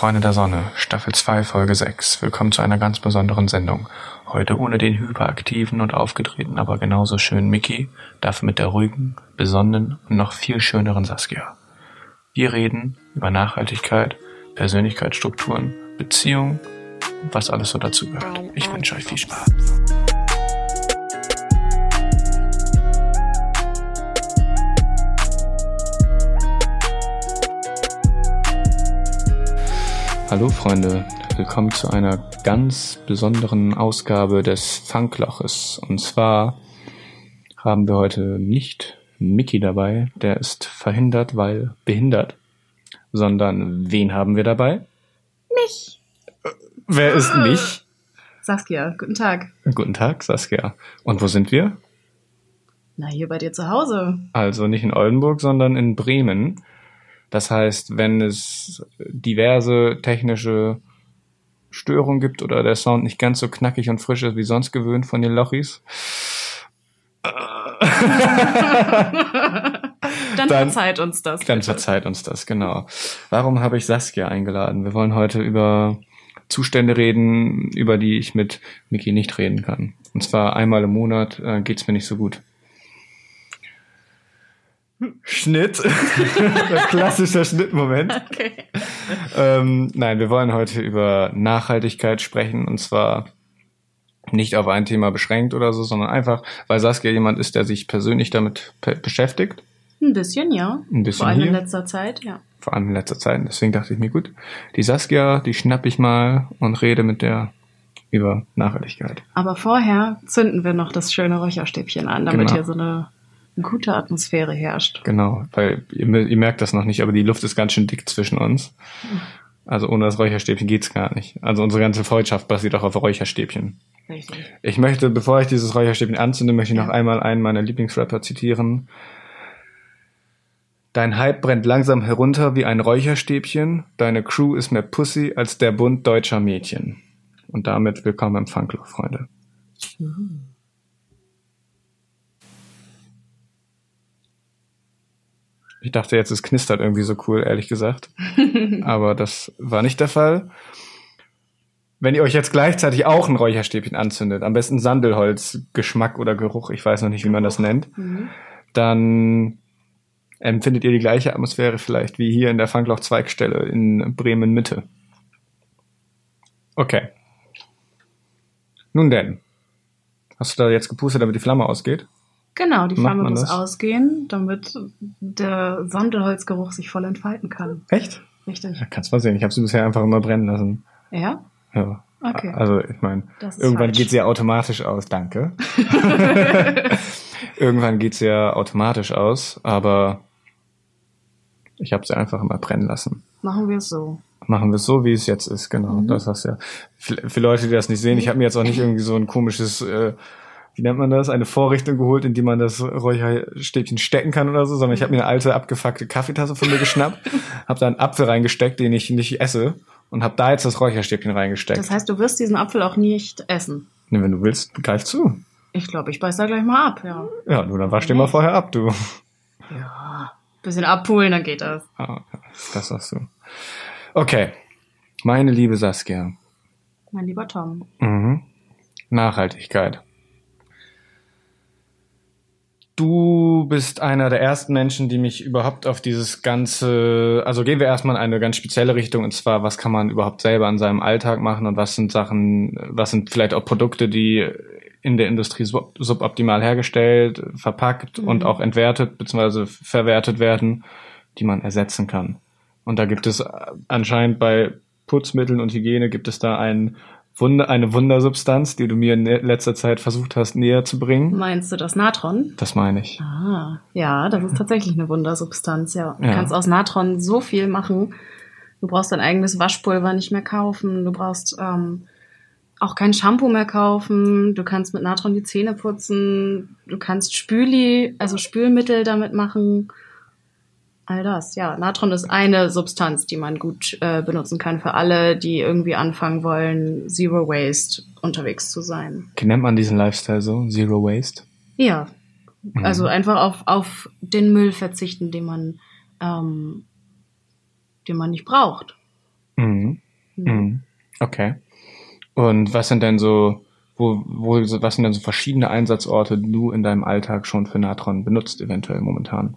Freunde der Sonne, Staffel 2, Folge 6. Willkommen zu einer ganz besonderen Sendung. Heute ohne den hyperaktiven und aufgedrehten, aber genauso schönen Mickey, dafür mit der ruhigen, besonnenen und noch viel schöneren Saskia. Wir reden über Nachhaltigkeit, Persönlichkeitsstrukturen, Beziehungen und was alles so dazu gehört. Ich wünsche euch viel Spaß. Hallo Freunde, willkommen zu einer ganz besonderen Ausgabe des Funkloches. Und zwar haben wir heute nicht Mickey dabei, der ist verhindert, weil behindert, sondern wen haben wir dabei? Mich. Wer ist mich? Saskia, guten Tag. Guten Tag, Saskia. Und wo sind wir? Na, hier bei dir zu Hause. Also nicht in Oldenburg, sondern in Bremen. Das heißt, wenn es diverse technische Störungen gibt oder der Sound nicht ganz so knackig und frisch ist wie sonst gewöhnt von den Lochis, dann, Dann- verzeiht uns das. dann bitte. verzeiht uns das, genau. Warum habe ich Saskia eingeladen? Wir wollen heute über Zustände reden, über die ich mit Miki nicht reden kann. Und zwar einmal im Monat äh, geht's mir nicht so gut. Schnitt. Klassischer Schnittmoment. Okay. Ähm, nein, wir wollen heute über Nachhaltigkeit sprechen und zwar nicht auf ein Thema beschränkt oder so, sondern einfach, weil Saskia jemand ist, der sich persönlich damit pe beschäftigt, Ein bisschen, ja. ein bisschen Vor allem in hier, letzter Zeit, ja. vor allem in letzter Zeit. Deswegen dachte ich mir, gut, die Saskia, die schnapp ich mal und rede mit der über Nachhaltigkeit. Aber vorher zünden wir noch das schöne Räucherstäbchen an, damit Genau. hier so eine gute Atmosphäre herrscht. Genau, weil ihr, ihr merkt das noch nicht, aber die Luft ist ganz schön dick zwischen uns. Also ohne das Räucherstäbchen geht's gar nicht. Also unsere ganze Freundschaft basiert auch auf Räucherstäbchen. Richtig. Ich möchte, bevor ich dieses Räucherstäbchen anzünde, möchte ich Ja. noch einmal einen meiner Lieblingsrapper zitieren. Dein Hype brennt langsam herunter wie ein Räucherstäbchen. Deine Crew ist mehr Pussy als der Bund deutscher Mädchen. Und damit willkommen im Funkloch, Freunde. Ich dachte jetzt, es knistert irgendwie so cool, ehrlich gesagt. Aber das war nicht der Fall. Wenn ihr euch jetzt gleichzeitig auch ein Räucherstäbchen anzündet, am besten Sandelholz, Geschmack oder Geruch, ich weiß noch nicht, wie man das nennt, Mhm. dann empfindet ihr die gleiche Atmosphäre vielleicht wie hier in der Funkloch Zweigstelle in Bremen Mitte. Okay. Nun denn. Hast du da jetzt gepustet, damit die Flamme ausgeht? Genau, die Flamme muss das? ausgehen, damit der Sandelholzgeruch sich voll entfalten kann. Echt? Richtig. Ja, kannst mal sehen. Ich habe sie bisher einfach immer brennen lassen. Ja? Ja. Okay. Also ich meine, irgendwann falsch. geht sie ja automatisch aus. Danke. irgendwann geht sie ja automatisch aus, aber ich habe sie einfach immer brennen lassen. Machen wir es so. Machen wir es so, wie es jetzt ist, genau. Mhm. Das hast ja. Für, für Leute, die das nicht sehen, ich habe mir jetzt auch nicht irgendwie so ein komisches, äh, wie nennt man das, eine Vorrichtung geholt, in die man das Räucherstäbchen stecken kann oder so, sondern ich habe mir eine alte abgefuckte Kaffeetasse von mir geschnappt, habe da einen Apfel reingesteckt, den ich nicht esse und habe da jetzt das Räucherstäbchen reingesteckt. Das heißt, du wirst diesen Apfel auch nicht essen. nee, wenn du willst, greif zu. Ich glaube, ich beiß da gleich mal ab, ja. Ja, du, dann wasch den mal vorher ab, du. Ja. Bisschen abpulen, dann geht das. Ah, das sagst du. Okay. Meine liebe Saskia. Mein lieber Tom. Mhm. Nachhaltigkeit. Du bist einer der ersten Menschen, die mich überhaupt auf dieses ganze, also gehen wir erstmal in eine ganz spezielle Richtung, und zwar, was kann man überhaupt selber an seinem Alltag machen und was sind Sachen, was sind vielleicht auch Produkte, die in der Industrie sub suboptimal hergestellt, verpackt Mhm. und auch entwertet bzw. verwertet werden, die man ersetzen kann. Und da gibt es anscheinend bei Putzmitteln und Hygiene gibt es da ein Wunder, eine Wundersubstanz, die du mir in letzter Zeit versucht hast näher zu bringen. Meinst du das Natron? Das meine ich. Ah, ja, das ist tatsächlich eine Wundersubstanz, ja. Du Ja. kannst aus Natron so viel machen. Du brauchst dein eigenes Waschpulver nicht mehr kaufen. Du brauchst ähm, auch kein Shampoo mehr kaufen. Du kannst mit Natron die Zähne putzen. Du kannst Spüli, also Spülmittel damit machen. All das, ja. Natron ist eine Substanz, die man gut äh, benutzen kann für alle, die irgendwie anfangen wollen, Zero Waste unterwegs zu sein. Nennt man diesen Lifestyle so? Zero Waste? Ja. Mhm. Also einfach auf, auf den Müll verzichten, den man, ähm, den man nicht braucht. Mhm. Mhm. Okay. Und was sind denn so, wo, wo, was sind denn so verschiedene Einsatzorte, die du in deinem Alltag schon für Natron benutzt, eventuell momentan?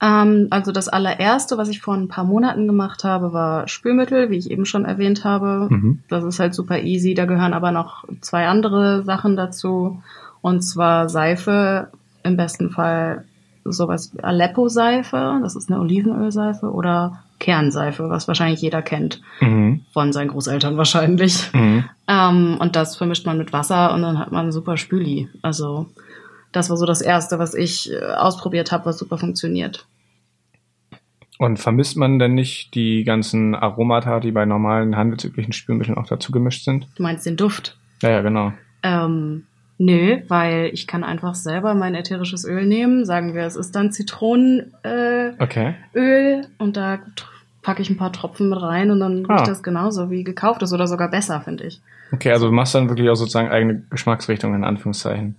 Ähm, also das allererste, was ich vor ein paar Monaten gemacht habe, war Spülmittel, wie ich eben schon erwähnt habe. Mhm. Das ist halt super easy. Da gehören aber noch zwei andere Sachen dazu. Und zwar Seife, im besten Fall sowas wie Aleppo-Seife, das ist eine Olivenölseife, oder Kernseife, was wahrscheinlich jeder kennt. Mhm. Von seinen Großeltern wahrscheinlich. Mhm. Ähm, und das vermischt man mit Wasser und dann hat man super Spüli. Also das war so das Erste, was ich äh, ausprobiert habe, was super funktioniert. Und vermisst man denn nicht die ganzen Aromata, die bei normalen handelsüblichen Spülmitteln auch dazu gemischt sind? Du meinst den Duft? Ja, ja, genau. Ähm, nö, weil ich kann einfach selber mein ätherisches Öl nehmen. Sagen wir, es ist dann Zitronenöl äh, Okay. Öl und da packe ich ein paar Tropfen mit rein und dann Ah. riecht das genauso wie gekauftes oder sogar besser, finde ich. Okay, also du machst dann wirklich auch sozusagen eigene Geschmacksrichtung in Anführungszeichen.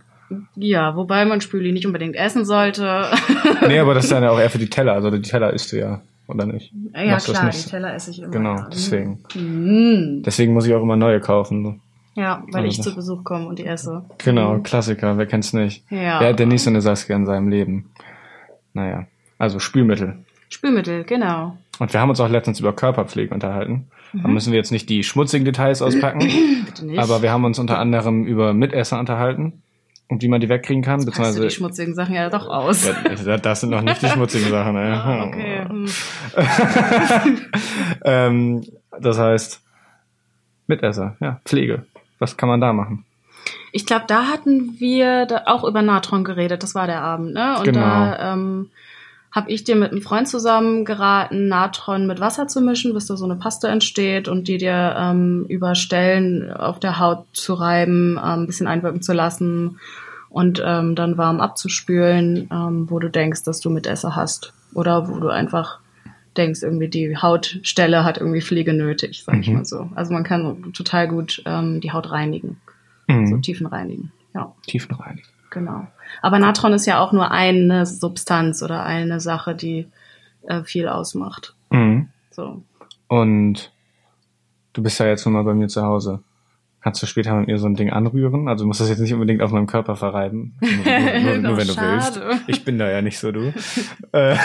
Ja, wobei man Spüli nicht unbedingt essen sollte. Nee, aber das ist dann ja auch eher für die Teller. Also die Teller isst du ja, oder nicht? ja, Machst klar, die Teller esse ich immer. Genau, ja. deswegen. Mm. Deswegen muss ich auch immer neue kaufen. So. Ja, weil Also ich zu Besuch komme und die esse. Genau, Klassiker, wer kennt's nicht? Ja. Wer hat denn nicht so eine Saskia in seinem Leben? Naja, also Spülmittel. Spülmittel, genau. Und wir haben uns auch letztens über Körperpflege unterhalten. Da müssen wir jetzt nicht die schmutzigen Details auspacken, Bitte nicht. aber wir haben uns unter anderem über Mitesser unterhalten und wie man die wegkriegen kann, du beziehungsweise die schmutzigen Sachen ja doch aus. Ja, das sind noch nicht die schmutzigen Sachen. Ey. Ah, okay. hm. ähm, das heißt, Mitesser, ja, Pflege. Was kann man da machen? Ich glaube, da hatten wir da auch über Natron geredet. Das war der Abend, ne? Und Genau. da ähm, habe ich dir mit einem Freund zusammen geraten, Natron mit Wasser zu mischen, bis da so eine Paste entsteht und die dir ähm, über Stellen auf der Haut zu reiben, ähm, ein bisschen einwirken zu lassen und ähm, dann warm abzuspülen, ähm, wo du denkst, dass du Mitesser hast. Oder wo du einfach denkst, irgendwie die Hautstelle hat irgendwie Pflege nötig, sag ich Mhm. mal so. Also man kann total gut ähm, die Haut reinigen, Mhm. so Tiefen reinigen. Ja. Tiefenreinigen. Genau. Aber Natron ist ja auch nur eine Substanz oder eine Sache, die äh, viel ausmacht. Mhm. So. Und du bist ja jetzt nun mal bei mir zu Hause. Kannst du später mit mir so ein Ding anrühren? Also du musst das jetzt nicht unbedingt auf meinem Körper verreiben. Nur, nur, nur wenn du willst. Ich bin da ja nicht so du. Äh,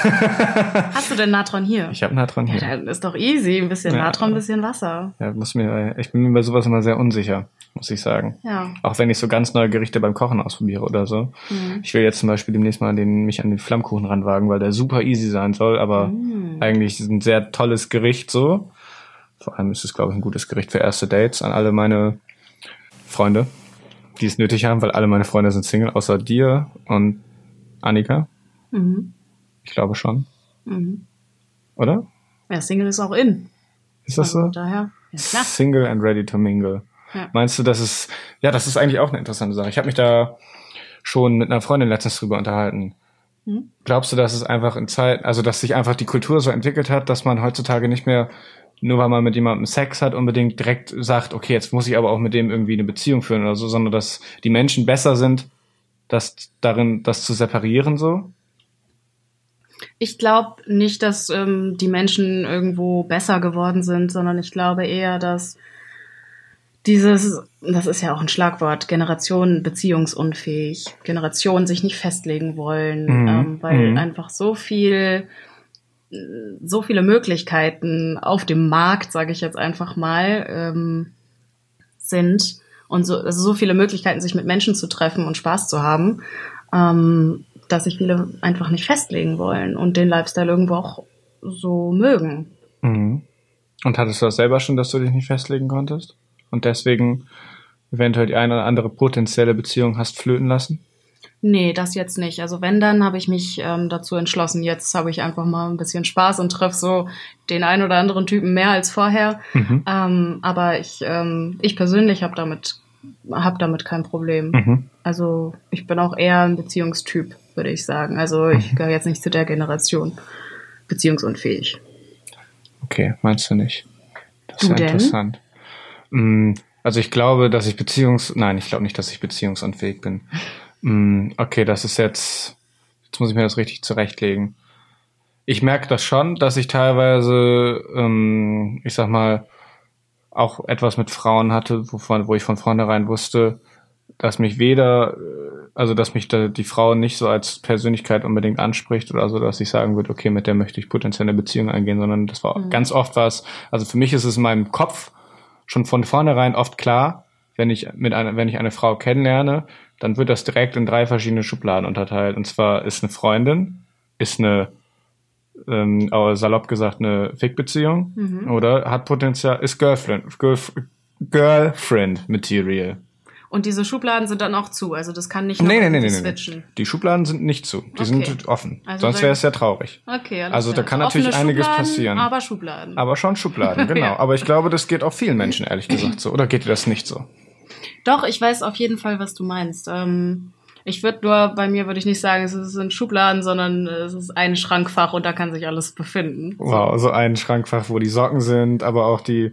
Hast du denn Natron hier? ich habe Natron ja, hier. dann ist doch easy. Ein bisschen Ja. Natron, ein bisschen Wasser. Ja, muss mir, ich bin mir bei sowas immer sehr unsicher, muss ich sagen. Ja. Auch wenn ich so ganz neue Gerichte beim Kochen ausprobiere oder so. Mhm. Ich will jetzt zum Beispiel demnächst mal den, mich an den Flammkuchen ranwagen, weil der super easy sein soll, aber Mhm. eigentlich ist ein sehr tolles Gericht so. Vor allem ist es, glaube ich, ein gutes Gericht für erste Dates an alle meine Freunde, die es nötig haben, weil alle meine Freunde sind Single, außer dir und Annika. Mhm. Ich glaube schon. Mhm. Oder? Ja, Single ist auch in. Ist das Also so? Daher. Ja, klar. Single and ready to mingle. Ja. Meinst du, das ist, ja, das ist eigentlich auch eine interessante Sache. Ich habe mich da schon mit einer Freundin letztens drüber unterhalten. Hm? Glaubst du, dass es einfach in Zeit, also dass sich einfach die Kultur so entwickelt hat, dass man heutzutage nicht mehr, nur weil man mit jemandem Sex hat, unbedingt direkt sagt, okay, jetzt muss ich aber auch mit dem irgendwie eine Beziehung führen oder so, sondern dass die Menschen besser sind, das darin, das zu separieren so? Ich glaube nicht, dass ähm, die Menschen irgendwo besser geworden sind, sondern ich glaube eher, dass dieses, das ist ja auch ein Schlagwort, Generationen beziehungsunfähig, Generationen sich nicht festlegen wollen, Mhm. ähm, weil Mhm. einfach so viel, so viele Möglichkeiten auf dem Markt, sage ich jetzt einfach mal, ähm, sind und so, also so viele Möglichkeiten, sich mit Menschen zu treffen und Spaß zu haben, ähm, dass sich viele einfach nicht festlegen wollen und den Lifestyle irgendwo auch so mögen. Mhm. Und hattest du das selber schon, dass du dich nicht festlegen konntest? Und deswegen eventuell die eine oder andere potenzielle Beziehung hast flöten lassen? Nee, das jetzt nicht. Also wenn, dann habe ich mich ähm, dazu entschlossen, jetzt habe ich einfach mal ein bisschen Spaß und treffe so den einen oder anderen Typen mehr als vorher. Mhm. Ähm, aber ich, ähm, ich persönlich habe damit, hab damit kein Problem. Mhm. Also ich bin auch eher ein Beziehungstyp, würde ich sagen. Also ich gehöre jetzt nicht zu der Generation beziehungsunfähig. Okay, meinst du nicht? Das ist ja interessant. Mm, Also ich glaube, dass ich beziehungs... Nein, ich glaube nicht, dass ich beziehungsunfähig bin. Mm, Okay, das ist jetzt... Jetzt muss ich mir das richtig zurechtlegen. Ich merke das schon, dass ich teilweise, ähm, ich sag mal, auch etwas mit Frauen hatte, wovon, wo ich von vornherein wusste, dass mich weder, äh, also dass mich da die Frau nicht so als Persönlichkeit unbedingt anspricht oder so, dass ich sagen würde, okay, mit der möchte ich potenziell eine Beziehung eingehen, sondern das war Mhm. ganz oft was, also für mich ist es in meinem Kopf schon von vornherein oft klar, wenn ich mit einer, wenn ich eine Frau kennenlerne, dann wird das direkt in drei verschiedene Schubladen unterteilt. Und zwar ist eine Freundin, ist eine, ähm, aber salopp gesagt, eine Fickbeziehung Mhm. oder hat Potenzial, ist Girlfriend, Girlf Girlfriend Material. Und diese Schubladen sind dann auch zu, also das kann nicht Nee, nee, nee, nee, nee. switchen. Die Schubladen sind nicht zu. Die Okay. sind offen. Also Sonst wäre es sehr traurig. Okay, alles Also da kann Offene natürlich einiges Schubladen, passieren. Aber Schubladen. Aber schon Schubladen, genau. Ja. Aber ich glaube, das geht auch vielen Menschen, ehrlich gesagt, so. Oder geht dir das nicht so? Doch, ich weiß auf jeden Fall, was du meinst. Ähm, ich würde nur, bei mir würde ich nicht sagen, es sind Schubladen, sondern es ist ein Schrankfach und da kann sich alles befinden. Wow, so ein Schrankfach, wo die Socken sind, aber auch die,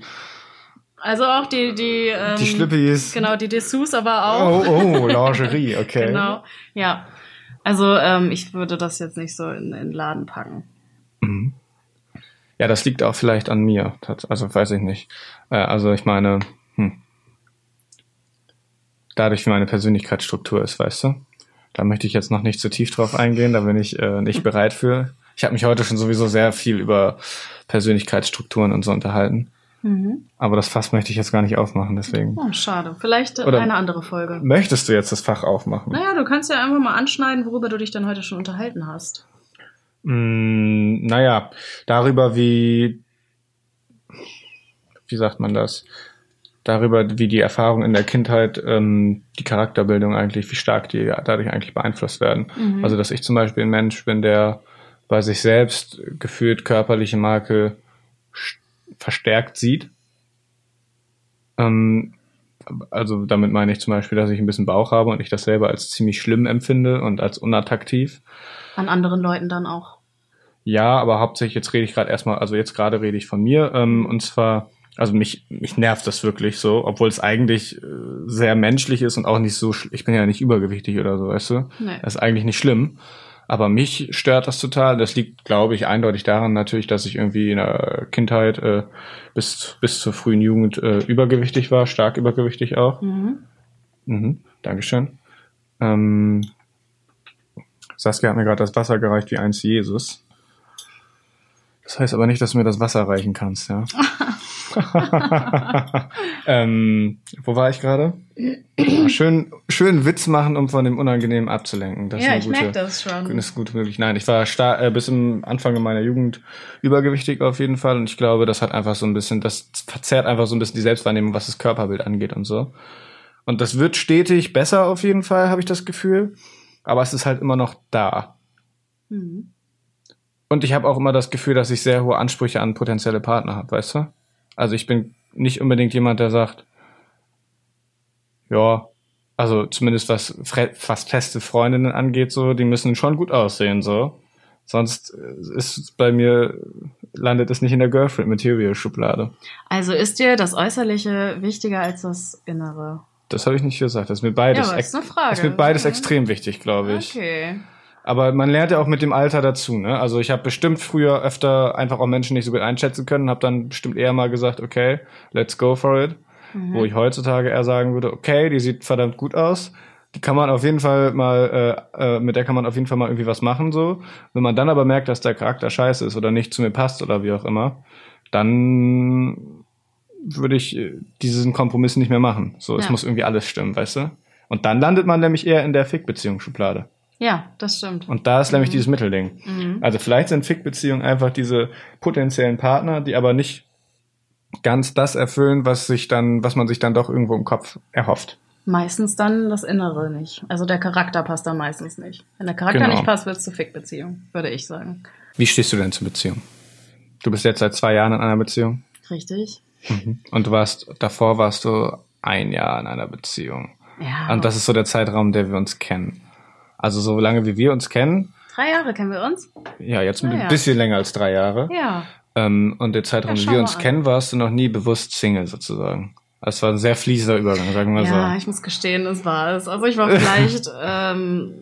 Also auch die, die, ähm, die Schlippis. Genau, die Dessous aber auch. Oh, oh, Lingerie, okay. Genau, ja. Also ähm, ich würde das jetzt nicht so in, den Laden packen. Mhm. Ja, das liegt auch vielleicht an mir. Also weiß ich nicht. Äh, Also ich meine, hm. Dadurch wie meine Persönlichkeitsstruktur ist, weißt du? Da möchte ich jetzt noch nicht zu tief drauf eingehen, da bin ich äh, nicht bereit für. Ich habe mich heute schon sowieso sehr viel über Persönlichkeitsstrukturen und so unterhalten. Mhm. Aber das Fass möchte ich jetzt gar nicht aufmachen, deswegen. Oh, schade. Vielleicht äh, Oder- eine andere Folge. Möchtest du jetzt das Fach aufmachen? Naja, du kannst ja einfach mal anschneiden, worüber du dich dann heute schon unterhalten hast. Mm, naja, darüber, wie, wie sagt man das? Darüber, wie die Erfahrungen in der Kindheit ähm, die Charakterbildung eigentlich, wie stark die dadurch eigentlich beeinflusst werden. Mhm. Also, dass ich zum Beispiel ein Mensch bin, der bei sich selbst gefühlt körperliche st- verstärkt sieht. Ähm, also damit meine ich zum Beispiel, dass ich ein bisschen Bauch habe und ich das selber als ziemlich schlimm empfinde und als unattraktiv. An anderen Leuten dann auch. Ja, aber hauptsächlich jetzt rede ich gerade erstmal, also jetzt gerade rede ich von mir ähm, und zwar, also mich mich nervt das wirklich so, obwohl es eigentlich äh, sehr menschlich ist und auch nicht so, ich bin ja nicht übergewichtig oder so, weißt du? Nee. Das ist eigentlich nicht schlimm, aber mich stört das total. Das liegt, glaube ich, eindeutig daran natürlich, dass ich irgendwie in der Kindheit äh, bis bis zur frühen Jugend äh, übergewichtig war, stark übergewichtig auch. Mhm. Mhm, Dankeschön. Ähm, Saskia hat mir gerade das Wasser gereicht wie einst Jesus. Das heißt aber nicht, dass du mir das Wasser reichen kannst, ja. ähm, wo war ich gerade? Schön, schön Witz machen, um von dem Unangenehmen abzulenken. Das Ja, ist ich gute, merke das schon. ist gut möglich. Nein, ich war star äh, bis im Anfang meiner Jugend übergewichtig auf jeden Fall und ich glaube, das hat einfach so ein bisschen, das verzerrt einfach so ein bisschen die Selbstwahrnehmung, was das Körperbild angeht und so. Und das wird stetig besser auf jeden Fall, habe ich das Gefühl. Aber es ist halt immer noch da. Mhm. Und ich habe auch immer das Gefühl, dass ich sehr hohe Ansprüche an potenzielle Partner habe, weißt du? Also ich bin nicht unbedingt jemand, der sagt, ja, also zumindest was fast feste Freundinnen angeht, so, die müssen schon gut aussehen, so. Sonst äh, ist bei mir, landet es nicht in der Girlfriend-Material-Schublade. Also ist dir das Äußerliche wichtiger als das Innere? Das habe ich nicht gesagt. Das ist mir beides, Ja, ist ist mir beides Ja. extrem wichtig, glaube ich. Okay. Aber man lernt ja auch mit dem Alter dazu, ne? Also ich habe bestimmt früher öfter einfach auch Menschen nicht so gut einschätzen können, habe dann bestimmt eher mal gesagt, okay, let's go for it. Mhm. Wo ich heutzutage eher sagen würde, okay, die sieht verdammt gut aus. Die kann man auf jeden Fall mal, äh, äh, mit der kann man auf jeden Fall mal irgendwie was machen, so. Wenn man dann aber merkt, dass der Charakter scheiße ist oder nicht zu mir passt oder wie auch immer, dann würde ich äh, diesen Kompromiss nicht mehr machen. So, es Ja. muss irgendwie alles stimmen, weißt du? Und dann landet man nämlich eher in der Fick-Beziehungsschublade. Ja, das stimmt. Und da ist nämlich dieses Mittelding. Mhm. Also vielleicht sind Fick-Beziehungen einfach diese potenziellen Partner, die aber nicht ganz das erfüllen, was sich dann, was man sich dann doch irgendwo im Kopf erhofft. Meistens dann das Innere nicht. Also der Charakter passt dann meistens nicht. Wenn der Charakter Genau. nicht passt, wird es zu Fick-Beziehung, würde ich sagen. Wie stehst du denn zur Beziehung? Du bist jetzt seit zwei Jahren in einer Beziehung Richtig? und du warst, davor warst du ein Jahr in einer Beziehung. Ja. Und das ist so der Zeitraum, der wir uns kennen. Also so lange wie wir uns kennen, Drei Jahre kennen wir uns? ja, jetzt Ah, ein ja. bisschen länger als drei Jahre. Ja. Ähm, und der Zeitraum, Ja, wie wir uns an. kennen, warst du noch nie bewusst Single sozusagen. Es war ein sehr fließender Übergang, sagen wir Ja, so. ich muss gestehen, es war es. Also ich war vielleicht ähm,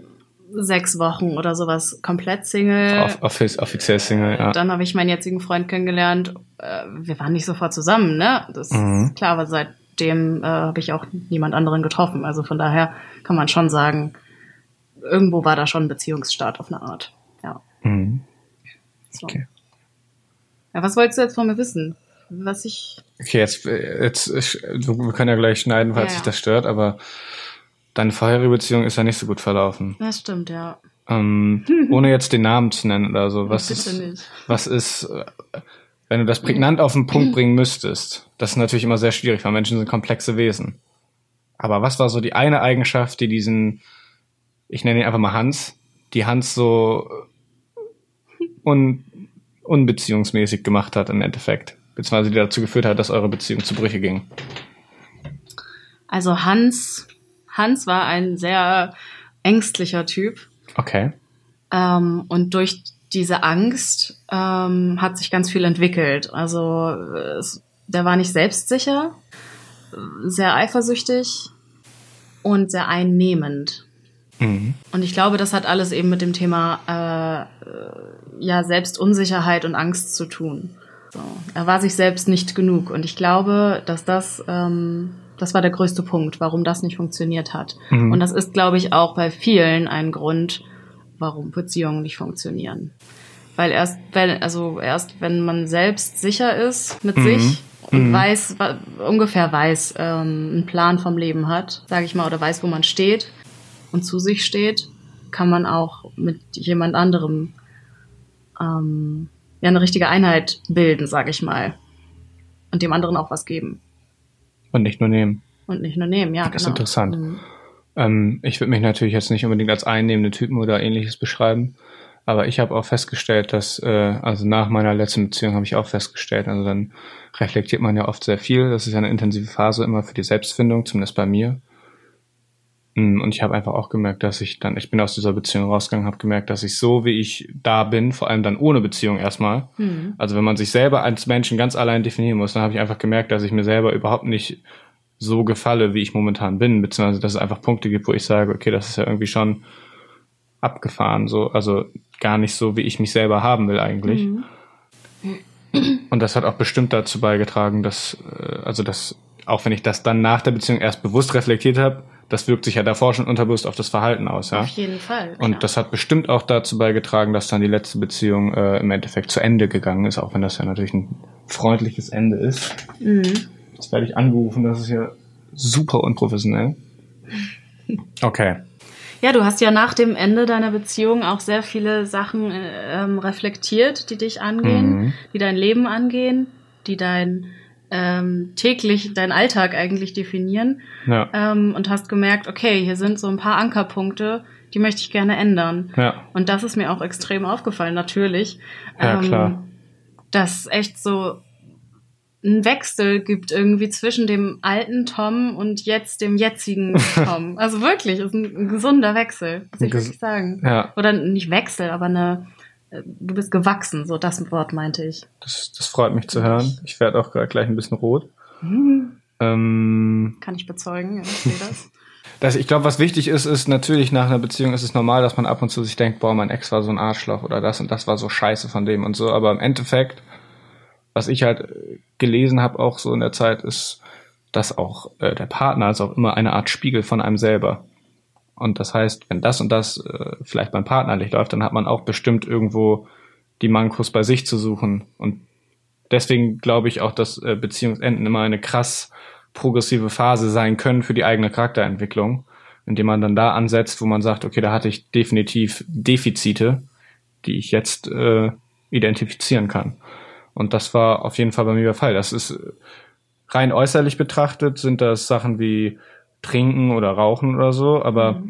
sechs Wochen oder sowas komplett Single. Off office, offiziell Single, ja. Dann habe ich meinen jetzigen Freund kennengelernt. Äh, wir waren nicht sofort zusammen, ne? Das Mhm. ist klar, aber seitdem äh, habe ich auch niemand anderen getroffen. Also von daher kann man schon sagen, irgendwo war da schon ein Beziehungsstart auf eine Art. Ja. Mhm. So. Okay. Ja, was wolltest du jetzt von mir wissen? Was ich. Okay, jetzt, jetzt, ich- wir können ja gleich schneiden, falls Ja, sich das stört, aber deine vorherige Beziehung ist ja nicht so gut verlaufen. Das stimmt, ja. Ähm, ohne jetzt den Namen zu nennen oder so. Was Bitte ist, nicht. was ist, wenn du das prägnant auf den Punkt bringen müsstest? Das ist natürlich immer sehr schwierig, weil Menschen sind komplexe Wesen. Aber was war so die eine Eigenschaft, die diesen, ich nenne ihn einfach mal Hans, die Hans so un, unbeziehungsmäßig gemacht hat im Endeffekt? Beziehungsweise die dazu geführt hat, dass eure Beziehung zu Brüche ging. Also Hans, Hans war ein sehr ängstlicher Typ. Okay. Ähm, und durch diese Angst ähm, hat sich ganz viel entwickelt. Also es, der war nicht selbstsicher, sehr eifersüchtig und sehr einnehmend. Mhm. Und ich glaube, das hat alles eben mit dem Thema äh, ja Selbstunsicherheit und Angst zu tun. So. Er war sich selbst nicht genug und ich glaube, dass das ähm, das war der größte Punkt, warum das nicht funktioniert hat. Mhm. Und das ist, glaube ich, auch bei vielen ein Grund, warum Beziehungen nicht funktionieren. Weil erst wenn also erst wenn man selbst sicher ist mit Mhm. sich und Mhm. weiß ungefähr weiß ähm, einen Plan vom Leben hat, sage ich mal, oder weiß, wo man steht und zu sich steht, kann man auch mit jemand anderem ähm, ja eine richtige Einheit bilden, sage ich mal, und dem anderen auch was geben Und nicht nur nehmen. und nicht nur nehmen. Ja, Das ist genau. interessant. Mhm. Ähm, ich würde mich natürlich jetzt nicht unbedingt als einnehmende Typen oder ähnliches beschreiben, aber ich habe auch festgestellt, dass, äh, also nach meiner letzten Beziehung habe ich auch festgestellt, also dann reflektiert man ja oft sehr viel. Das ist ja eine intensive Phase immer für die Selbstfindung, zumindest bei mir. Mm, Und ich habe einfach auch gemerkt, dass ich dann, ich bin aus dieser Beziehung rausgegangen, habe gemerkt, dass ich so, wie ich da bin, vor allem dann ohne Beziehung erstmal, Mhm. also wenn man sich selber als Menschen ganz allein definieren muss, dann habe ich einfach gemerkt, dass ich mir selber überhaupt nicht so gefalle, wie ich momentan bin, beziehungsweise dass es einfach Punkte gibt, wo ich sage, okay, das ist ja irgendwie schon abgefahren, so, also gar nicht so, wie ich mich selber haben will eigentlich. Mhm. Und das hat auch bestimmt dazu beigetragen, dass, äh, also dass, auch wenn ich das dann nach der Beziehung erst bewusst reflektiert habe, das wirkt sich ja davor schon unterbewusst auf das Verhalten aus, ja. Auf jeden Fall. Und klar. das hat bestimmt auch dazu beigetragen, dass dann die letzte Beziehung äh, im Endeffekt zu Ende gegangen ist, auch wenn das ja natürlich ein freundliches Ende ist. Mhm. Jetzt werde ich angerufen, das ist ja super unprofessionell. Okay. Ja, du hast ja nach dem Ende deiner Beziehung auch sehr viele Sachen äh, ähm, reflektiert, die dich angehen, Mhm. die dein Leben angehen, die dein ähm, täglich, dein Alltag eigentlich definieren Ja. ähm, und hast gemerkt, okay, hier sind so ein paar Ankerpunkte, die möchte ich gerne ändern. Ja. Und das ist mir auch extrem aufgefallen, natürlich. Ja, klar. Dass echt so ein Wechsel gibt irgendwie zwischen dem alten Tom und jetzt dem jetzigen Tom. Also wirklich, ist ein, ein gesunder Wechsel, muss ich ges- wirklich sagen. Ja, Oder nicht Wechsel, aber eine, du bist gewachsen, so das Wort meinte ich. das, das freut mich zu hören. Ich werde auch gleich ein bisschen rot. Ähm, Kann ich bezeugen, ja, ich sehe das. das, ich glaube, was wichtig ist, ist natürlich nach einer Beziehung ist es normal, dass man ab und zu sich denkt, boah, mein Ex war so ein Arschloch oder das und das war so scheiße von dem und so. Aber im Endeffekt, was ich halt äh, gelesen habe auch so in der Zeit, ist, dass auch äh, der Partner ist auch immer eine Art Spiegel von einem selber. Und das heißt, wenn das und das äh, vielleicht beim Partner nicht läuft, dann hat man auch bestimmt irgendwo die Mankos bei sich zu suchen. Und deswegen glaube ich auch, dass äh, Beziehungsenden immer eine krass progressive Phase sein können für die eigene Charakterentwicklung, indem man dann da ansetzt, wo man sagt, okay, da hatte ich definitiv Defizite, die ich jetzt äh, identifizieren kann. Und das war auf jeden Fall bei mir der Fall. Das ist äh, rein äußerlich betrachtet, sind das Sachen wie Trinken oder Rauchen oder so, aber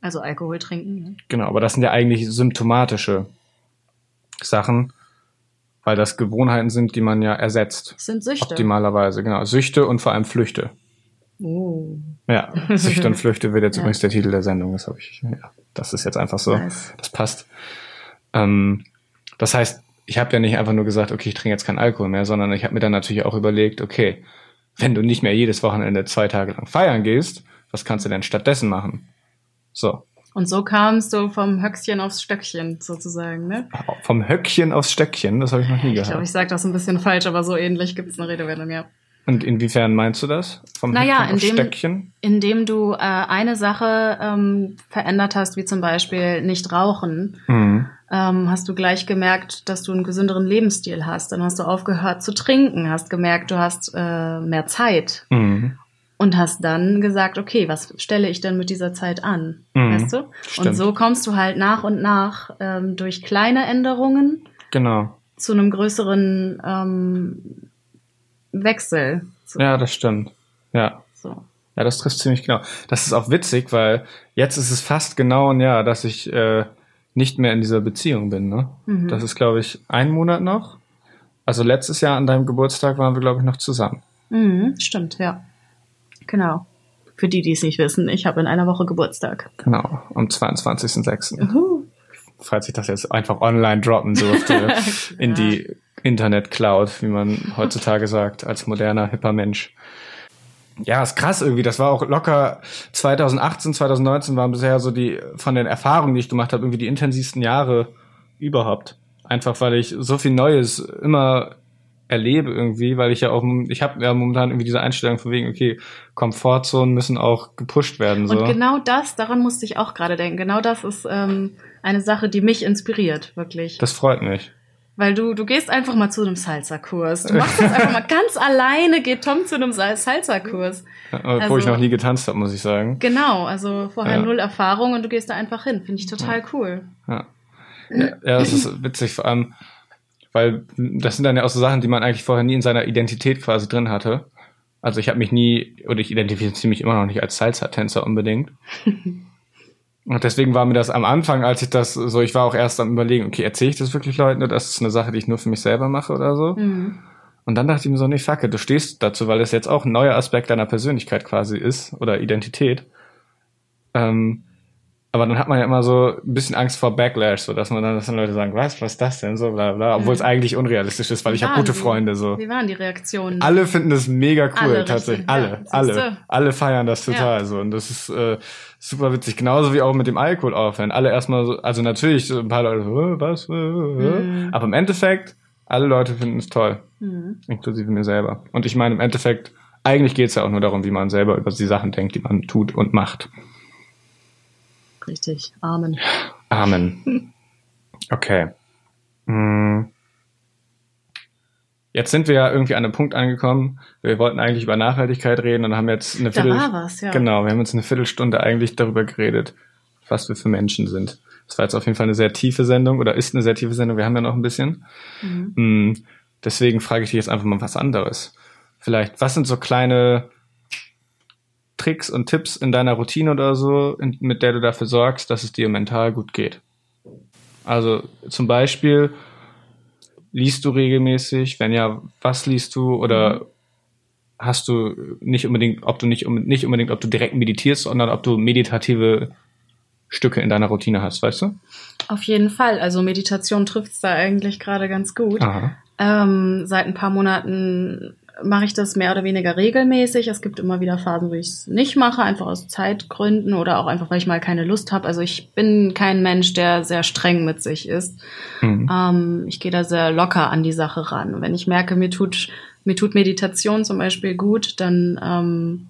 Also Alkohol trinken. ne? Genau, aber das sind ja eigentlich symptomatische Sachen, weil das Gewohnheiten sind, die man ja ersetzt. Das sind Süchte. Optimalerweise, genau. Süchte und vor allem Flüchte. Oh, Ja, Süchte und Flüchte wird jetzt Ja. übrigens der Titel der Sendung. Das habe ich, ja, das ist jetzt einfach so. Nice. Das passt. Ähm, das heißt, ich habe ja nicht einfach nur gesagt, okay, ich trinke jetzt keinen Alkohol mehr, sondern ich habe mir dann natürlich auch überlegt, okay, wenn du nicht mehr jedes Wochenende zwei Tage lang feiern gehst, was kannst du denn stattdessen machen? So. Und so kamst du vom Höckchen aufs Stöckchen sozusagen, ne? Vom Höckchen aufs Stöckchen, das habe ich noch nie Ich gehört. glaube, ich sage das ein bisschen falsch, aber so ähnlich gibt es eine Redewendung, ja. Und inwiefern meinst du das? Vom Naja, Höckchen aufs indem- Stöckchen? Indem du äh, eine Sache ähm, verändert hast, wie zum Beispiel nicht rauchen, Mhm. Ähm, hast du gleich gemerkt, dass du einen gesünderen Lebensstil hast. Dann hast du aufgehört zu trinken, hast gemerkt, du hast äh, mehr Zeit Mhm. und hast dann gesagt, okay, was stelle ich denn mit dieser Zeit an? Mhm. Weißt du? Stimmt. Und so kommst du halt nach und nach ähm, durch kleine Änderungen Genau. zu einem größeren ähm, Wechsel. So. Ja, das stimmt. Ja. so. Ja, das trifft ziemlich genau. Das ist auch witzig, weil jetzt ist es fast genau ein Jahr, dass ich äh, nicht mehr in dieser Beziehung bin. Ne? Mhm. Das ist, glaube ich, ein Monat noch. Also letztes Jahr an deinem Geburtstag waren wir, glaube ich, noch zusammen. Mhm, stimmt, ja. Genau. Für die, die es nicht wissen, ich habe in einer Woche Geburtstag. Genau, am 22.06. Uhu. Falls ich das jetzt einfach online droppen durfte in die Internet-Cloud, wie man heutzutage sagt, als moderner, hipper Mensch. Ja, ist krass irgendwie. Das war auch locker 2018, 2019 waren bisher so die, von den Erfahrungen, die ich gemacht habe, irgendwie die intensivsten Jahre überhaupt. Einfach weil ich so viel Neues immer erlebe irgendwie, weil ich ja auch, ich habe ja momentan irgendwie diese Einstellung von wegen, okay, Komfortzonen müssen auch gepusht werden. So. Und genau das, daran musste ich auch gerade denken. Genau das ist ähm, eine Sache, die mich inspiriert, wirklich. das freut mich. Weil du, du gehst einfach mal zu einem Salsa-Kurs. Du machst das einfach mal ganz alleine, geht Tom zu einem Sal- Salsa-Kurs. Obwohl Also- ich noch nie getanzt habe, muss ich sagen. Genau, also vorher Ja. null Erfahrung und du gehst da einfach hin. Finde ich total cool. Ja. ja, ja, das ist witzig, vor allem, weil das sind dann ja auch so Sachen, die man eigentlich vorher nie in seiner Identität quasi drin hatte. Also ich habe mich nie, oder ich identifiziere mich immer noch nicht als Salsa-Tänzer unbedingt. Und deswegen war mir das am Anfang, als ich das so, ich war auch erst am überlegen, okay, erzähle ich das wirklich Leuten oder das ist eine Sache, die ich nur für mich selber mache oder so. Mhm. Und dann dachte ich mir so, nee, fuck it, du stehst dazu, weil das jetzt auch ein neuer Aspekt deiner Persönlichkeit quasi ist oder Identität. Ähm, aber dann hat man ja immer so ein bisschen Angst vor Backlash, so dass man dann, dass dann Leute sagen, was, was ist das denn so, bla bla, obwohl es eigentlich unrealistisch ist, weil ich habe gute die? Freunde so. Wie waren die Reaktionen? Alle finden das mega cool, Alle, tatsächlich. richtig, Alle, ja, alle, alle feiern das total so. Und das ist äh, super witzig. Genauso wie auch mit dem Alkohol aufhören. Alle erstmal so, also natürlich so ein paar Leute "Äh, was, äh, äh." Mhm. aber im Endeffekt, alle Leute finden es toll Mhm. inklusive mir selber. Und ich meine, im Endeffekt, eigentlich geht es ja auch nur darum, wie man selber über die Sachen denkt, die man tut und macht. Richtig, Amen. Amen. Okay. Hm. Jetzt sind wir ja irgendwie an einem Punkt angekommen. Wir wollten eigentlich über Nachhaltigkeit reden und haben jetzt eine Da Viertel war was, ja. Genau, wir haben jetzt eine Viertelstunde eigentlich darüber geredet, was wir für Menschen sind. Das war jetzt auf jeden Fall eine sehr tiefe Sendung oder ist eine sehr tiefe Sendung. Wir haben ja noch ein bisschen. Mhm. Hm, Deswegen frage ich dich jetzt einfach mal was anderes. Vielleicht, was sind so kleine Tricks und Tipps in deiner Routine oder so, in, mit der du dafür sorgst, dass es dir mental gut geht? Also zum Beispiel, liest du regelmäßig? Wenn ja, was liest du? Oder hast du nicht unbedingt, ob du nicht, nicht unbedingt, ob du direkt meditierst, sondern ob du meditative Stücke in deiner Routine hast, weißt du? Auf jeden Fall. Also Meditation trifft's da eigentlich gerade ganz gut. Ähm, seit ein paar Monaten mache ich das mehr oder weniger regelmäßig. Es gibt immer wieder Phasen, wo ich es nicht mache, einfach aus Zeitgründen oder auch einfach, weil ich mal keine Lust habe. Also ich bin kein Mensch, der sehr streng mit sich ist. Mhm. Ähm, ich gehe da sehr locker an die Sache ran. Und wenn ich merke, mir tut, mir tut Meditation zum Beispiel gut, dann, ähm,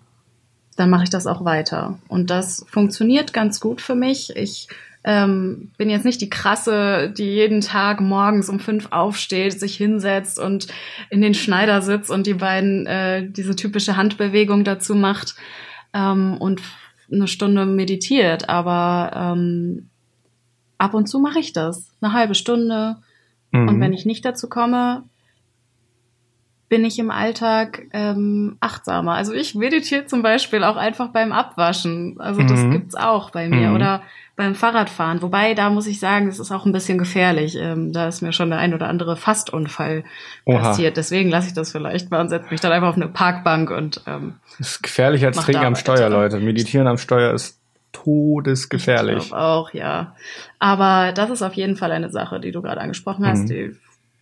dann mache ich das auch weiter. Und das funktioniert ganz gut für mich. Ich ähm, bin jetzt nicht die krasse, die jeden Tag morgens um fünf aufsteht, sich hinsetzt und in den Schneider sitzt und die beiden äh, diese typische Handbewegung dazu macht ähm, und eine Stunde meditiert. Aber ähm, ab und zu mache ich das. Eine halbe Stunde. Und Mhm. wenn ich nicht dazu komme, bin ich im Alltag ähm, achtsamer. Also ich meditiere zum Beispiel auch einfach beim Abwaschen. Also das Mhm. gibt's auch bei mir. Mhm. Oder beim Fahrradfahren. Wobei, da muss ich sagen, das ist auch ein bisschen gefährlich. Ähm, da ist mir schon der ein oder andere Fastunfall Oha. passiert. Deswegen lasse ich das vielleicht mal und setze mich dann einfach auf eine Parkbank und ähm, Das ist gefährlicher als Trinken am. Steuer, Leute. Meditieren am Steuer ist todesgefährlich. Ich auch, ja. Aber das ist auf jeden Fall eine Sache, die du gerade angesprochen hast, Mhm. die,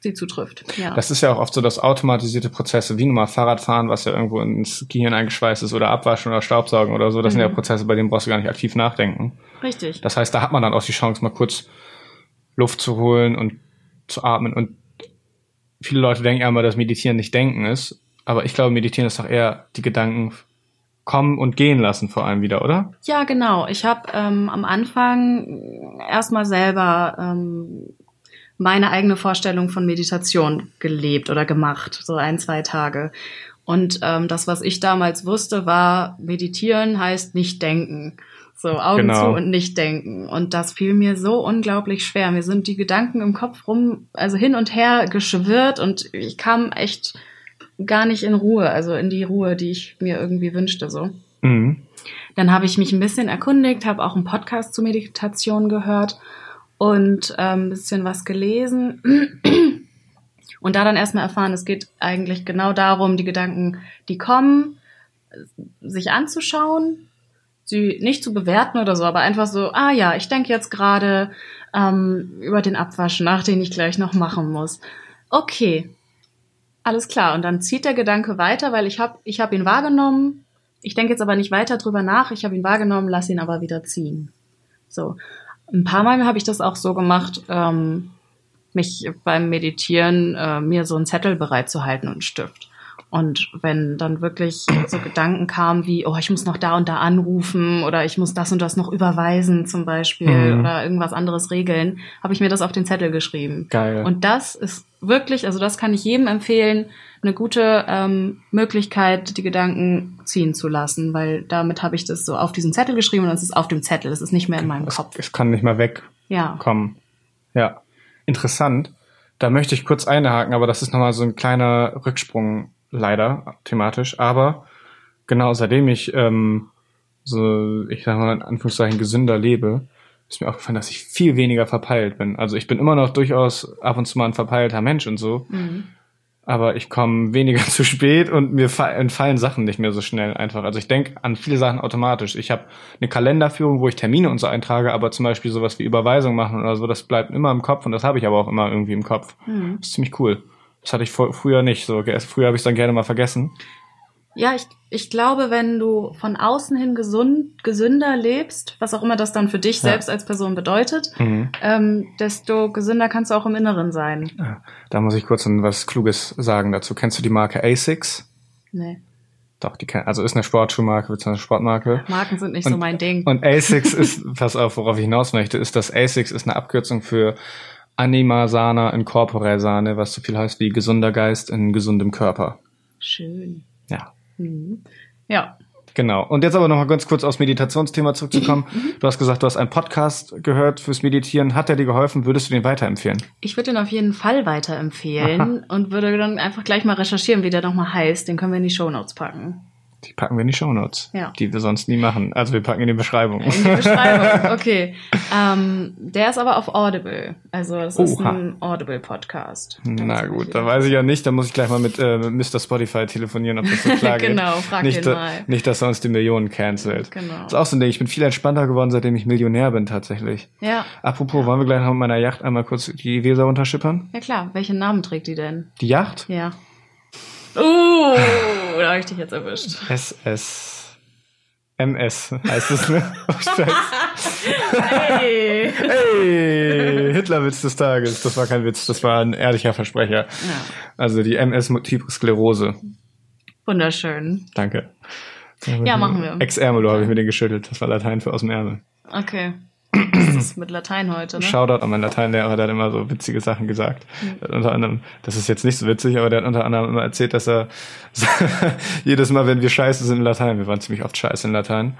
sie zutrifft. Ja. Das ist ja auch oft so, dass automatisierte Prozesse, wie nun mal Fahrradfahren, was ja irgendwo ins Gehirn eingeschweißt ist, oder Abwaschen oder Staubsaugen oder so, das mhm. sind ja mhm. Prozesse, bei denen brauchst du gar nicht aktiv nachdenken. Richtig. Das heißt, da hat man dann auch die Chance, mal kurz Luft zu holen und zu atmen. Und viele Leute denken ja immer, dass Meditieren nicht Denken ist. Aber ich glaube, Meditieren ist doch eher die Gedanken kommen und gehen lassen vor allem wieder, oder? Ja, genau. Ich habe ähm, am Anfang erstmal selber ähm, meine eigene Vorstellung von Meditation gelebt oder gemacht, so ein, zwei Tage. Und ähm, das, was ich damals wusste, war, meditieren heißt nicht denken. So Augen genau. zu und nicht denken. Und das fiel mir so unglaublich schwer. Mir sind die Gedanken im Kopf rum, also hin und her geschwirrt und ich kam echt gar nicht in Ruhe, also in die Ruhe, die ich mir irgendwie wünschte, so. Mhm. Dann habe ich mich ein bisschen erkundigt, habe auch einen Podcast zu Meditation gehört und ähm, bisschen was gelesen. Und da dann erstmal erfahren, es geht eigentlich genau darum, die Gedanken, die kommen, sich anzuschauen, sie nicht zu bewerten oder so, aber einfach so, ah ja, ich denke jetzt gerade ähm, über den Abwasch nach, den ich gleich noch machen muss. Okay, alles klar. Und dann zieht der Gedanke weiter, weil ich habe ich hab ihn wahrgenommen. Ich denke jetzt aber nicht weiter drüber nach. Ich habe ihn wahrgenommen, lass ihn aber wieder ziehen. So. Ein paar Mal habe ich das auch so gemacht, ähm, mich beim Meditieren äh, mir so einen Zettel bereit zu halten und einen Stift. Und wenn dann wirklich so Gedanken kamen wie, oh, ich muss noch da und da anrufen oder ich muss das und das noch überweisen zum Beispiel mhm. oder irgendwas anderes regeln, habe ich mir das auf den Zettel geschrieben. Geil. Und das ist wirklich, also das kann ich jedem empfehlen, eine gute ähm, Möglichkeit, die Gedanken ziehen zu lassen, weil damit habe ich das so auf diesen Zettel geschrieben und es ist auf dem Zettel, es ist nicht mehr in meinem es, Kopf. Es kann nicht mehr wegkommen. Ja. ja. Interessant. Da möchte ich kurz einhaken, aber das ist nochmal so ein kleiner Rücksprung leider thematisch, aber genau seitdem ich ähm, so, ich sag mal in Anführungszeichen gesünder lebe, ist mir aufgefallen, dass ich viel weniger verpeilt bin. Also ich bin immer noch durchaus ab und zu mal ein verpeilter Mensch und so, mhm. aber ich komme weniger zu spät und mir entfallen Sachen nicht mehr so schnell einfach. Also ich denke an viele Sachen automatisch. Ich habe eine Kalenderführung, wo ich Termine und so eintrage, aber zum Beispiel sowas wie Überweisung machen oder so, das bleibt immer im Kopf und das habe ich aber auch immer irgendwie im Kopf. Mhm. Das ist ziemlich cool. Das hatte ich früher nicht so. Früher habe ich es dann gerne mal vergessen. Ja, ich, ich glaube, wenn du von außen hin gesund, gesünder lebst, was auch immer das dann für dich ja. selbst als Person bedeutet, mhm. ähm, desto gesünder kannst du auch im Inneren sein. Ja, da muss ich kurz was Kluges sagen dazu. Kennst du die Marke ASICS? Nee. Doch, die kennt, also ist eine Sportschuhmarke, beziehungsweise eine Sportmarke. Marken sind nicht und, so mein Ding. Und ASICS ist, pass auf, worauf ich hinaus möchte, ist, dass ASICS ist eine Abkürzung für Anima sana in corpore sane, was so viel heißt wie gesunder Geist in gesundem Körper. Schön. Ja. Mhm. Ja. Genau. Und jetzt aber noch mal ganz kurz aufs Meditationsthema zurückzukommen. Mhm. Du hast gesagt, du hast einen Podcast gehört fürs Meditieren. Hat der dir geholfen? Würdest du den weiterempfehlen? Ich würde den auf jeden Fall weiterempfehlen Aha. und würde dann einfach gleich mal recherchieren, wie der nochmal heißt. Den können wir in die Show Notes packen. Die packen wir in die Shownotes, ja. die wir sonst nie machen. Also wir packen in die Beschreibung. In die Beschreibung, okay. ähm, der ist aber auf Audible. Also es ist ein Audible-Podcast. Na gut, da weiß ich ja nicht. Da muss ich gleich mal mit, äh, Mr. Spotify telefonieren, ob das so klar geht. genau, frag nicht, ihn mal. Nicht, dass er uns die Millionen cancelt. Genau. Das ist auch so ein Ding. Ich bin viel entspannter geworden, seitdem ich Millionär bin tatsächlich. Ja. Apropos, wollen wir gleich noch mit meiner Yacht einmal kurz die Weser runterschippern? Ja klar. Welchen Namen trägt die denn? Die Yacht? Ja. Uh, da habe ich dich jetzt erwischt. SS. MS heißt es, ne? hey. hey, Hitlerwitz des Tages. Das war kein Witz, das war ein ehrlicher Versprecher. Ja. Also die MS Multiple Sklerose. Wunderschön. Danke. Ja, machen wir. Ex-Ärmelo habe ich mir den geschüttelt. Das war Latein für aus dem Ärmel. Okay. Das ist mit Latein heute, ne? Shoutout an meinen Lateinlehrer, der hat immer so witzige Sachen gesagt. Mhm. Unter anderem, das ist jetzt nicht so witzig, aber der hat unter anderem immer erzählt, dass er jedes Mal, wenn wir scheiße sind in Latein, wir waren ziemlich oft scheiße in Latein,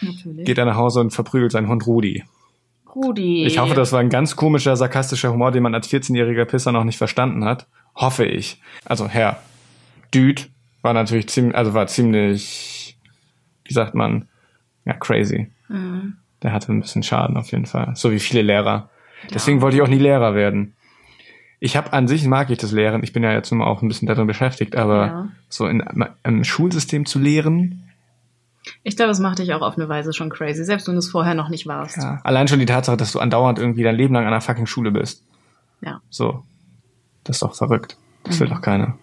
Natürlich. geht er nach Hause und verprügelt seinen Hund Rudi. Rudi. Ich hoffe, das war ein ganz komischer, sarkastischer Humor, den man als 14-jähriger Pisser noch nicht verstanden hat. Hoffe ich. Also Herr Dude war natürlich ziemlich, also war ziemlich, wie sagt man, ja, crazy. Mhm der hatte ein bisschen Schaden auf jeden Fall. So wie viele Lehrer. Deswegen wollte ich auch nie Lehrer werden. Ich habe an sich mag ich das Lehren. Ich bin ja jetzt nun mal auch ein bisschen darin beschäftigt, aber ja. so in einem Schulsystem zu lehren. Ich glaube, das macht dich auch auf eine Weise schon crazy, selbst wenn du es vorher noch nicht warst. Ja. Allein schon die Tatsache, dass du andauernd irgendwie dein Leben lang an einer fucking Schule bist. Ja. So. Das ist doch verrückt. Das will doch keiner.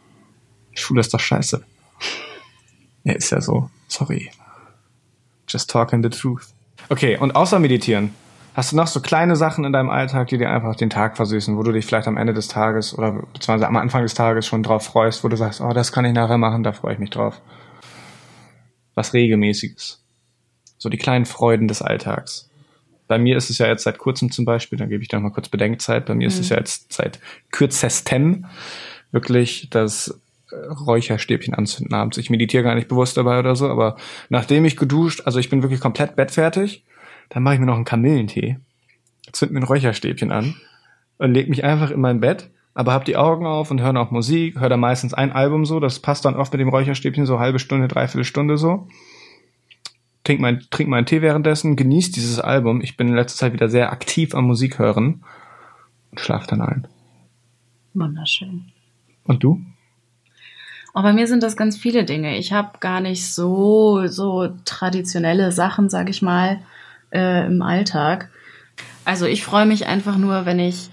Schule ist doch scheiße. Ja, ist ja so. Sorry. Just talking the truth. Okay, und außer meditieren, hast du noch so kleine Sachen in deinem Alltag, die dir einfach den Tag versüßen, wo du dich vielleicht am Ende des Tages oder beziehungsweise am Anfang des Tages schon drauf freust, wo du sagst, oh, das kann ich nachher machen, da freue ich mich drauf. Was regelmäßiges. So die kleinen Freuden des Alltags. Bei mir ist es ja jetzt seit kurzem zum Beispiel, dann gebe ich dir noch mal kurz Bedenkzeit, bei mir ist es ja jetzt seit kürzestem wirklich das äh, Räucherstäbchen anzünden abends. Ich meditiere gar nicht bewusst dabei oder so, aber nachdem ich geduscht, also ich bin wirklich komplett bettfertig, dann mache ich mir noch einen Kamillentee, zünd mir ein Räucherstäbchen an und leg mich einfach in mein Bett, aber hab die Augen auf und höre noch Musik, höre da meistens ein Album so, das passt dann oft mit dem Räucherstäbchen so halbe Stunde, dreiviertel Stunde so. Trink mein, trink meinen Tee währenddessen, genieß dieses Album. Ich bin in letzter Zeit wieder sehr aktiv am Musik hören und schlaf dann ein. Wunderschön. Und du? Aber bei mir sind das ganz viele Dinge. Ich habe gar nicht so so traditionelle Sachen, sag ich mal, äh, im Alltag. Also ich freue mich einfach nur, wenn ich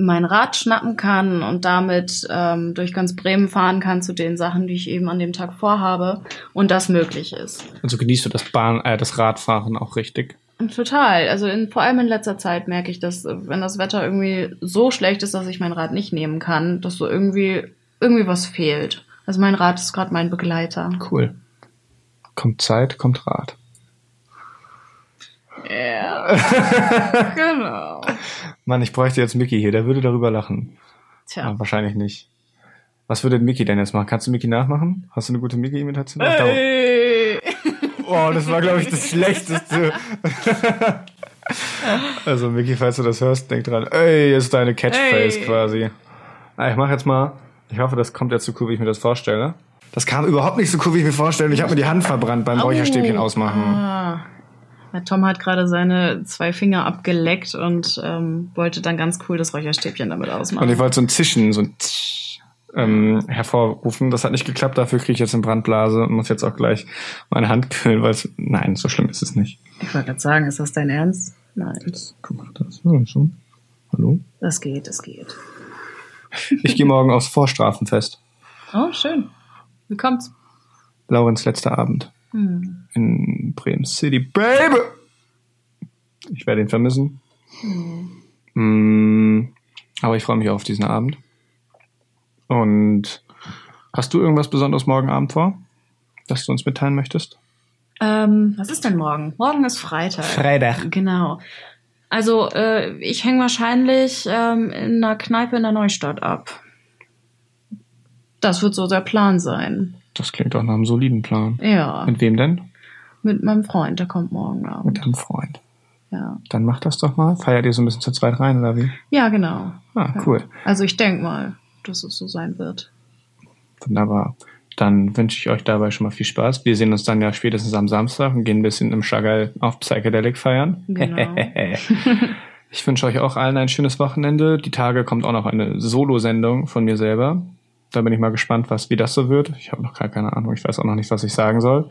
mein Rad schnappen kann und damit ähm, durch ganz Bremen fahren kann zu den Sachen, die ich eben an dem Tag vorhabe und das möglich ist. Also genießt du das Bahn, äh, das Radfahren auch richtig? Total. Also in, vor allem in letzter Zeit merke ich, dass wenn das Wetter irgendwie so schlecht ist, dass ich mein Rad nicht nehmen kann, dass so irgendwie irgendwie was fehlt. Also mein Rad ist gerade mein Begleiter. Cool. Kommt Zeit, kommt Rat. Ja. genau. Mann, ich bräuchte jetzt Mickey hier, der würde darüber lachen. Tja. Aber wahrscheinlich nicht. Was würde Mickey denn jetzt machen? Kannst du Mickey nachmachen? Hast du eine gute Mickey-Imitation? Hey. Oh, das war, glaube ich, das Schlechteste. also, Mickey, falls du das hörst, denk dran, ey, ist deine Catchphrase Ey. quasi. Ah, ich mache jetzt mal, ich hoffe, das kommt jetzt so cool, wie ich mir das vorstelle. Das kam überhaupt nicht so cool, wie ich mir vorstelle. Ich habe mir die Hand verbrannt beim Räucherstäbchen Au. ausmachen. Ah. Ja, Tom hat gerade seine zwei Finger abgeleckt und ähm, wollte dann ganz cool das Räucherstäbchen damit ausmachen. Und ich wollte so ein Zischen, so ein Tsch, ähm, hervorrufen. Das hat nicht geklappt, dafür kriege ich jetzt eine Brandblase und muss jetzt auch gleich meine Hand kühlen, weil es. Nein, so schlimm ist es nicht. ich wollte gerade sagen, ist das dein Ernst? Nein, Guck mal, das ja, schon. Hallo? das geht, das geht. Ich gehe morgen aufs Vorstrafenfest. Oh, schön. Wie kommt's? Laurens letzter Abend Hm. in Bremen City. Baby! Ich werde ihn vermissen. Mm, aber ich freue mich auf diesen Abend. Und hast du irgendwas Besonderes morgen Abend vor, das du uns mitteilen möchtest? Ähm, was ist denn morgen? Morgen ist Freitag. Freitag. Genau. Also äh, ich hänge wahrscheinlich ähm, in einer Kneipe in der Neustadt ab. Das wird so der Plan sein. Das klingt doch nach einem soliden Plan. Ja, Mit wem denn? mit meinem Freund, der kommt morgen Mit Abend. deinem Freund. Ja, Dann mach das doch mal. Feiert ihr so ein bisschen zu zweit rein, oder wie? ja genau. Ah, cool. Also ich denk mal, dass es so sein wird. Wunderbar. Dann wünsche ich euch dabei schon mal viel Spaß. Wir sehen uns dann ja spätestens am Samstag und gehen ein bisschen im Chagall auf Psychedelic feiern. Genau. ich wünsche euch auch allen ein schönes Wochenende. Die Tage kommt auch noch eine Solo-Sendung von mir selber. Da bin ich mal gespannt, was wie das so wird. Ich habe noch gar keine Ahnung. Ich weiß auch noch nicht, was ich sagen soll.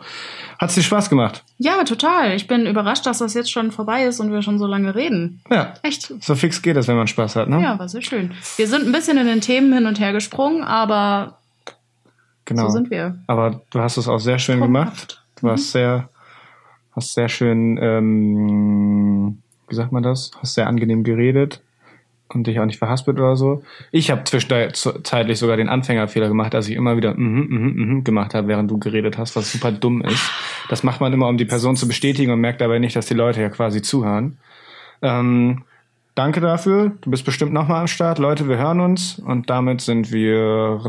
Hat's dir Spaß gemacht? Ja, total. Ich bin überrascht, dass das jetzt schon vorbei ist und wir schon so lange reden. Ja. Echt? So fix geht das, wenn man Spaß hat, ne? Ja, war sehr schön. Wir sind ein bisschen in den Themen hin und her gesprungen, aber genau. so sind wir. Aber du hast es auch sehr schön gemacht. Traumhaft. Du hast sehr, hast sehr schön, ähm, wie sagt man das? Hast sehr angenehm geredet und dich auch nicht verhaspelt oder so. Ich habe zwischenzeitlich sogar den Anfängerfehler gemacht, dass ich immer wieder mhm, mhm, mhm gemacht habe, während du geredet hast, was super dumm ist. Das macht man immer, um die Person zu bestätigen und merkt dabei nicht, dass die Leute ja quasi zuhören. Ähm, danke dafür. Du bist bestimmt nochmal am Start. Leute, wir hören uns und damit sind wir